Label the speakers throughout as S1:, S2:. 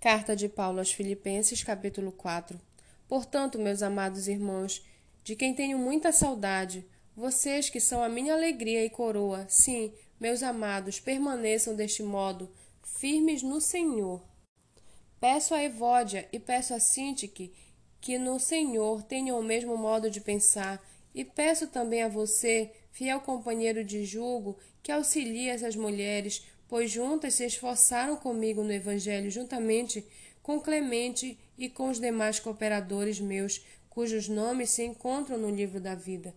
S1: Carta de Paulo aos Filipenses, capítulo 4. Portanto, meus amados irmãos, de quem tenho muita saudade, vocês que são a minha alegria e coroa, sim, meus amados, permaneçam deste modo, firmes no Senhor. Peço a Evódia e peço a Sintique que no Senhor tenham o mesmo modo de pensar, e peço também a você, fiel companheiro de julgo, que auxilie essas mulheres, pois juntas se esforçaram comigo no Evangelho, juntamente com Clemente e com os demais cooperadores meus, cujos nomes se encontram no livro da vida.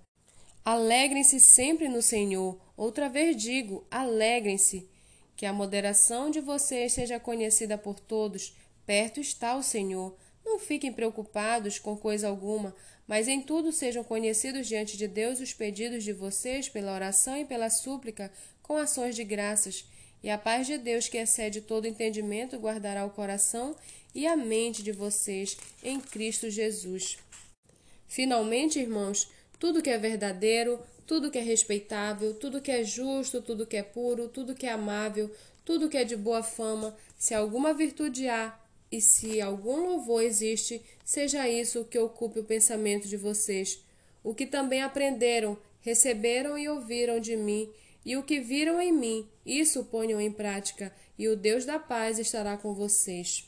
S1: Alegrem-se sempre no Senhor. Outra vez digo, alegrem-se. Que a moderação de vocês seja conhecida por todos. Perto está o Senhor. Não fiquem preocupados com coisa alguma, mas em tudo sejam conhecidos diante de Deus os pedidos de vocês pela oração e pela súplica, com ações de graças. E a paz de Deus, que excede todo entendimento, guardará o coração e a mente de vocês em Cristo Jesus. Finalmente, irmãos, tudo que é verdadeiro, tudo que é respeitável, tudo que é justo, tudo que é puro, tudo que é amável, tudo que é de boa fama, se alguma virtude há e se algum louvor existe, seja isso que ocupe o pensamento de vocês. O que também aprenderam, receberam e ouviram de mim e o que viram em mim, isso ponham em prática, e o Deus da paz estará com vocês.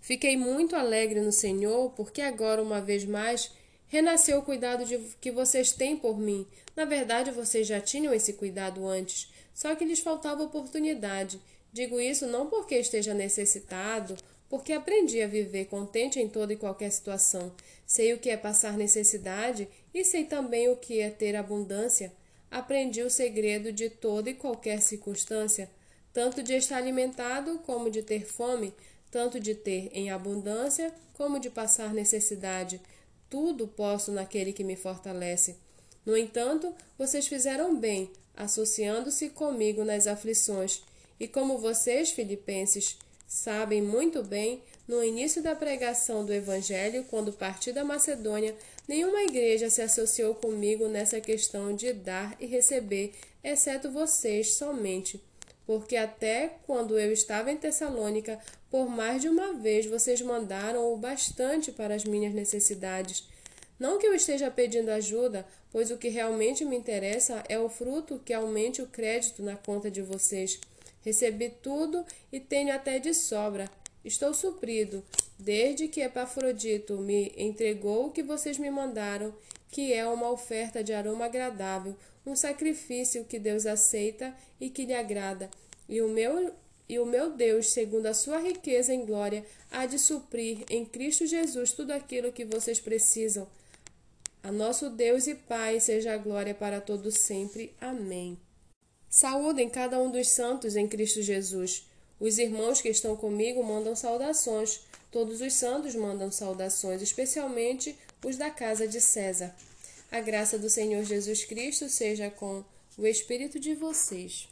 S1: Fiquei muito alegre no Senhor, porque agora, uma vez mais, renasceu o cuidado de, que vocês têm por mim. Na verdade, vocês já tinham esse cuidado antes, só que lhes faltava oportunidade. Digo isso não porque esteja necessitado, porque aprendi a viver contente em toda e qualquer situação. Sei o que é passar necessidade e sei também o que é ter abundância aprendi o segredo de toda e qualquer circunstância, tanto de estar alimentado como de ter fome, tanto de ter em abundância como de passar necessidade. Tudo posso naquele que me fortalece. No entanto, vocês fizeram bem, associando-se comigo nas aflições. E como vocês, filipenses, sabem muito bem, no início da pregação do Evangelho, quando parti da Macedônia, nenhuma igreja se associou comigo nessa questão de dar e receber, exceto vocês somente. Porque até quando eu estava em Tessalônica, por mais de uma vez vocês mandaram o bastante para as minhas necessidades. Não que eu esteja pedindo ajuda, pois o que realmente me interessa é o fruto que aumente o crédito na conta de vocês. Recebi tudo e tenho até de sobra. Estou suprido, desde que Epafrodito me entregou o que vocês me mandaram, que é uma oferta de aroma agradável, um sacrifício que Deus aceita e que lhe agrada. E o meu e o meu Deus, segundo a sua riqueza em glória, há de suprir em Cristo Jesus tudo aquilo que vocês precisam. A nosso Deus e Pai seja a glória para todos sempre. Amém. Saúdem cada um dos santos em Cristo Jesus. Os irmãos que estão comigo mandam saudações. Todos os santos mandam saudações, especialmente os da casa de César. A graça do Senhor Jesus Cristo seja com o espírito de vocês.